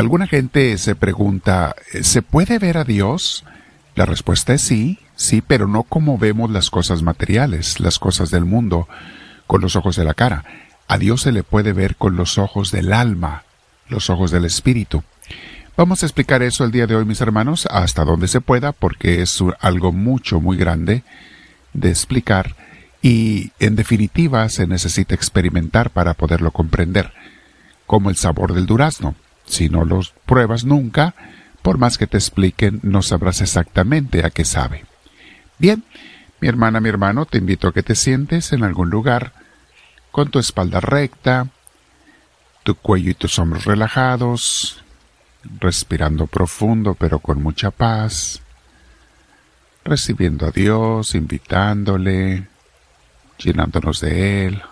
alguna gente se pregunta, ¿se puede ver a Dios? La respuesta es sí, sí, pero no como vemos las cosas materiales, las cosas del mundo, con los ojos de la cara. A Dios se le puede ver con los ojos del alma, los ojos del espíritu. Vamos a explicar eso el día de hoy, mis hermanos, hasta donde se pueda, porque es algo mucho, muy grande de explicar y, en definitiva, se necesita experimentar para poderlo comprender, como el sabor del durazno. Si no lo pruebas nunca, por más que te expliquen, no sabrás exactamente a qué sabe. Bien, mi hermana, mi hermano, te invito a que te sientes en algún lugar, con tu espalda recta, tu cuello y tus hombros relajados, respirando profundo pero con mucha paz, recibiendo a Dios, invitándole, llenándonos de Él.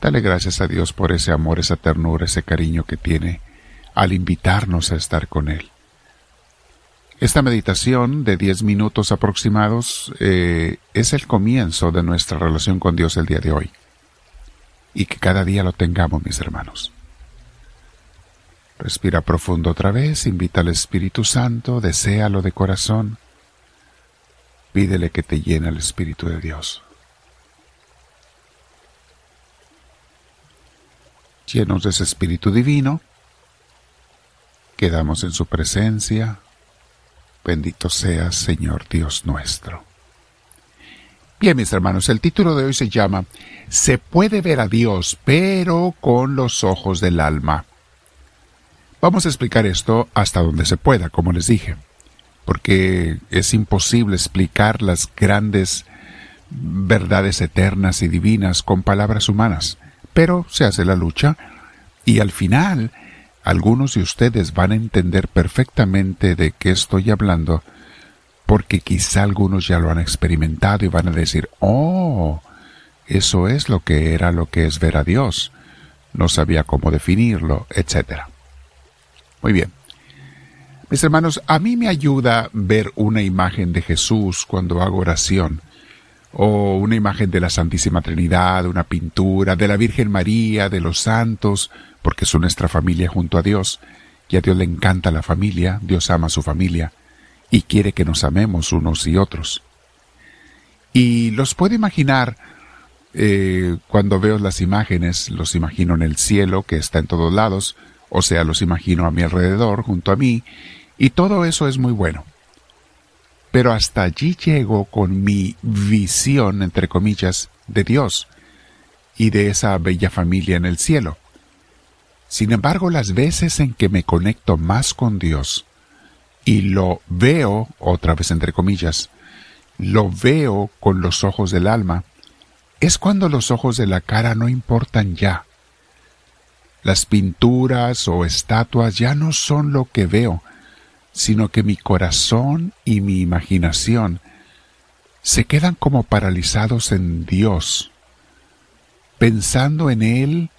Dale gracias a Dios por ese amor, esa ternura, ese cariño que tiene al invitarnos a estar con Él. Esta meditación de diez minutos aproximados eh, es el comienzo de nuestra relación con Dios el día de hoy. Y que cada día lo tengamos, mis hermanos. Respira profundo otra vez, invita al Espíritu Santo, deséalo de corazón. Pídele que te llene el Espíritu de Dios. Llenos de ese Espíritu Divino, quedamos en su presencia. Bendito seas, Señor Dios nuestro. Bien, mis hermanos, el título de hoy se llama Se puede ver a Dios, pero con los ojos del alma. Vamos a explicar esto hasta donde se pueda, como les dije, porque es imposible explicar las grandes verdades eternas y divinas con palabras humanas, pero se hace la lucha y al final algunos de ustedes van a entender perfectamente de qué estoy hablando, porque quizá algunos ya lo han experimentado y van a decir, oh, eso es lo que era lo que es ver a Dios. No sabía cómo definirlo, etc. Muy bien. Mis hermanos, a mí me ayuda ver una imagen de Jesús cuando hago oración, o una imagen de la Santísima Trinidad, una pintura de la Virgen María, de los santos, porque son nuestra familia junto a Dios, y a Dios le encanta la familia, Dios ama a su familia, y quiere que nos amemos unos y otros. Y los puedo imaginar eh, cuando veo las imágenes, los imagino en el cielo que está en todos lados, o sea, los imagino a mi alrededor, junto a mí, y todo eso es muy bueno. Pero hasta allí llego con mi visión, entre comillas, de Dios y de esa bella familia en el cielo. Sin embargo, las veces en que me conecto más con Dios y lo veo, otra vez entre comillas, lo veo con los ojos del alma, es cuando los ojos de la cara no importan ya. Las pinturas o estatuas ya no son lo que veo, sino que mi corazón y mi imaginación se quedan como paralizados en Dios, pensando en Él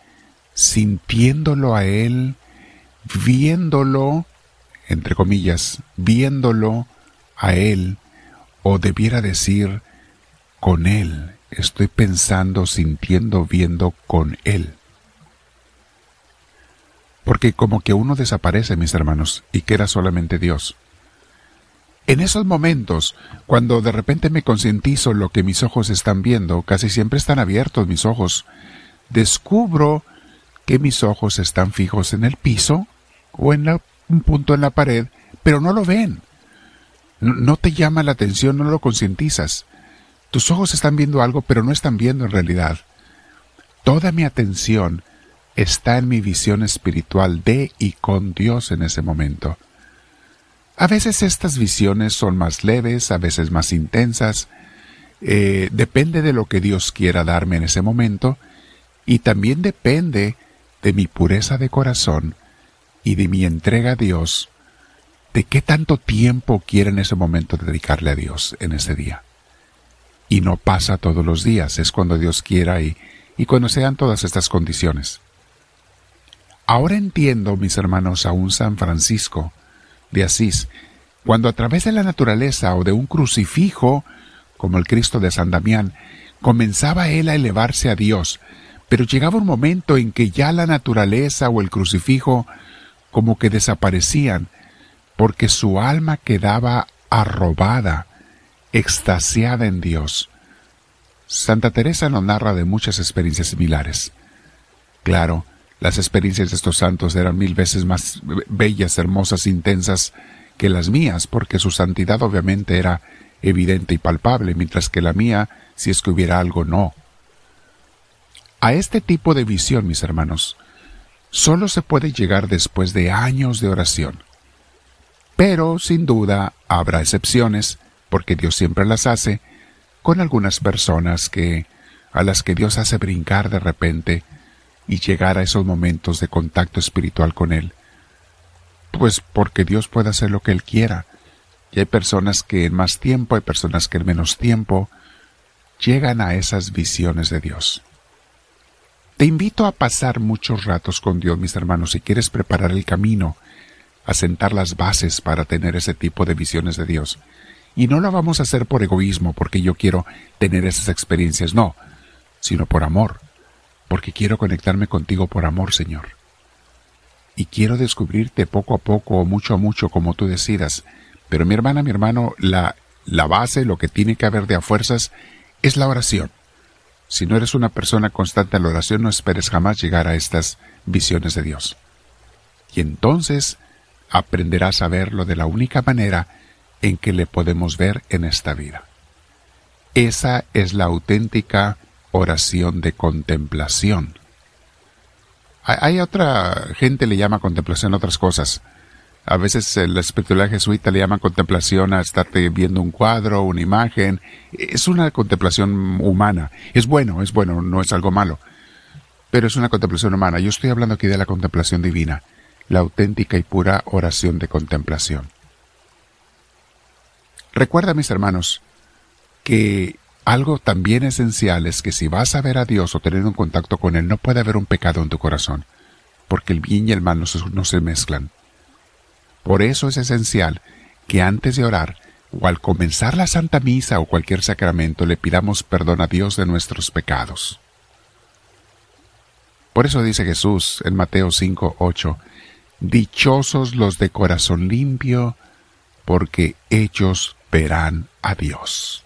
sintiéndolo a Él, viéndolo, entre comillas, viéndolo a Él, o debiera decir, con Él, estoy pensando, sintiendo, viendo con Él. Porque como que uno desaparece, mis hermanos, y queda solamente Dios. En esos momentos, cuando de repente me concientizo lo que mis ojos están viendo, casi siempre están abiertos mis ojos, descubro que mis ojos están fijos en el piso o en un punto en la pared, pero no lo ven. No, te llama la atención, no lo concientizas. Tus ojos están viendo algo, pero no están viendo en realidad. Toda mi atención está en mi visión espiritual de y con Dios en ese momento. A veces estas visiones son más leves, a veces más intensas, eh, depende de lo que Dios quiera darme en ese momento, y también depende de mi pureza de corazón y de mi entrega a Dios, de qué tanto tiempo quiero en ese momento dedicarle a Dios en ese día. Y no pasa todos los días, es cuando Dios quiera y, y cuando sean todas estas condiciones. Ahora entiendo, mis hermanos, a un San Francisco de Asís, cuando a través de la naturaleza o de un crucifijo, como el Cristo de San Damián, comenzaba él a elevarse a Dios, pero llegaba un momento en que ya la naturaleza o el crucifijo como que desaparecían, porque su alma quedaba arrobada, extasiada en Dios. Santa Teresa nos narra de muchas experiencias similares. Claro, las experiencias de estos santos eran mil veces más bellas, hermosas, intensas que las mías, porque su santidad obviamente era evidente y palpable, mientras que la mía, si es que hubiera algo, no. A este tipo de visión, mis hermanos, solo se puede llegar después de años de oración. Pero, sin duda, habrá excepciones, porque Dios siempre las hace, con algunas personas que a las que Dios hace brincar de repente y llegar a esos momentos de contacto espiritual con Él. Pues porque Dios puede hacer lo que Él quiera. Y hay personas que en más tiempo, hay personas que en menos tiempo, llegan a esas visiones de Dios. Te invito a pasar muchos ratos con Dios, mis hermanos, si quieres preparar el camino, a sentar las bases para tener ese tipo de visiones de Dios. Y no lo vamos a hacer por egoísmo, porque yo quiero tener esas experiencias, no, sino por amor, porque quiero conectarme contigo por amor, Señor. Y quiero descubrirte poco a poco o mucho a mucho como tú decidas. Pero mi hermana, mi hermano, la, la base, lo que tiene que haber de a fuerzas, es la oración. Si no eres una persona constante en la oración, no esperes jamás llegar a estas visiones de Dios. Y entonces aprenderás a verlo de la única manera en que le podemos ver en esta vida. Esa es la auténtica oración de contemplación. Hay otra gente le llama contemplación otras cosas. A veces la espiritualidad jesuita le llama contemplación a estarte viendo un cuadro, una imagen. Es una contemplación humana. Es bueno, es bueno, no es algo malo. Pero es una contemplación humana. Yo estoy hablando aquí de la contemplación divina, la auténtica y pura oración de contemplación. Recuerda, mis hermanos, que algo también esencial es que si vas a ver a Dios o tener un contacto con Él, no puede haber un pecado en tu corazón, porque el bien y el mal no se, mezclan. Por eso es esencial que antes de orar, o al comenzar la Santa Misa o cualquier sacramento, le pidamos perdón a Dios de nuestros pecados. Por eso dice Jesús en Mateo 5, 8, Dichosos los de corazón limpio, porque ellos verán a Dios.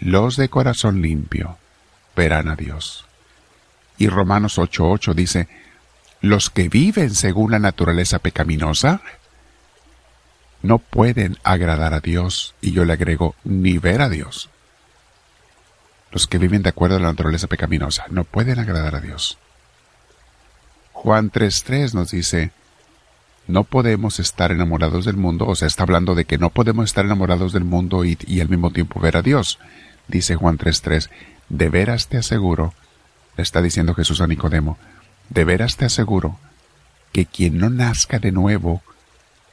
Los de corazón limpio verán a Dios. Y Romanos 8:8 dice, los que viven según la naturaleza pecaminosa no pueden agradar a Dios, y yo le agrego, ni ver a Dios. Los que viven de acuerdo a la naturaleza pecaminosa no pueden agradar a Dios. Juan 3:3 nos dice, no podemos estar enamorados del mundo, o sea, está hablando de que no podemos estar enamorados del mundo y, al mismo tiempo ver a Dios. Dice Juan 3.3, de veras te aseguro, le está diciendo Jesús a Nicodemo, de veras te aseguro que quien no nazca de nuevo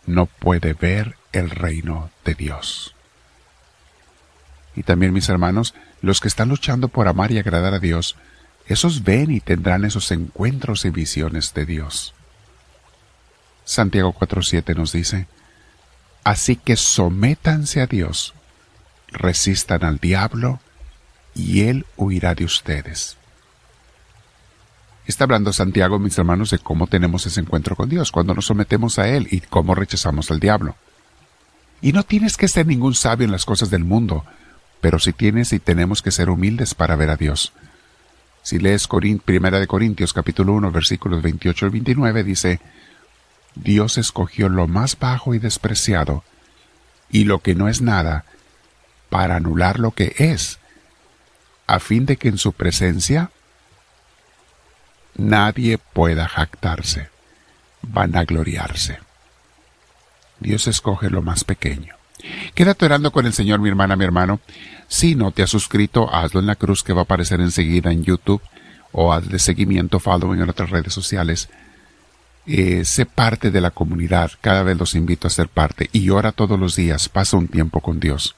no puede ver el reino de Dios. Y también mis hermanos, los que están luchando por amar y agradar a Dios, esos ven y tendrán esos encuentros y visiones de Dios. Santiago 4.7 nos dice, Así que sométanse a Dios, resistan al diablo, y él huirá de ustedes. Está hablando Santiago, mis hermanos, de cómo tenemos ese encuentro con Dios, cuando nos sometemos a Él y cómo rechazamos al diablo. Y no tienes que ser ningún sabio en las cosas del mundo, pero si tienes y tenemos que ser humildes para ver a Dios. Si lees Primera de Corintios capítulo 1 versículos 28 al 29 dice, Dios escogió lo más bajo y despreciado, y lo que no es nada, para anular lo que es, a fin de que en su presencia nadie pueda jactarse, vanagloriarse. Dios escoge lo más pequeño. Quédate orando con el Señor, mi hermana, mi hermano. Si no te has suscrito, hazlo en la cruz que va a aparecer enseguida en YouTube o haz de seguimiento, following en otras redes sociales eh, sé parte de la comunidad, cada vez los invito a ser parte y ora todos los días, pasa un tiempo con Dios.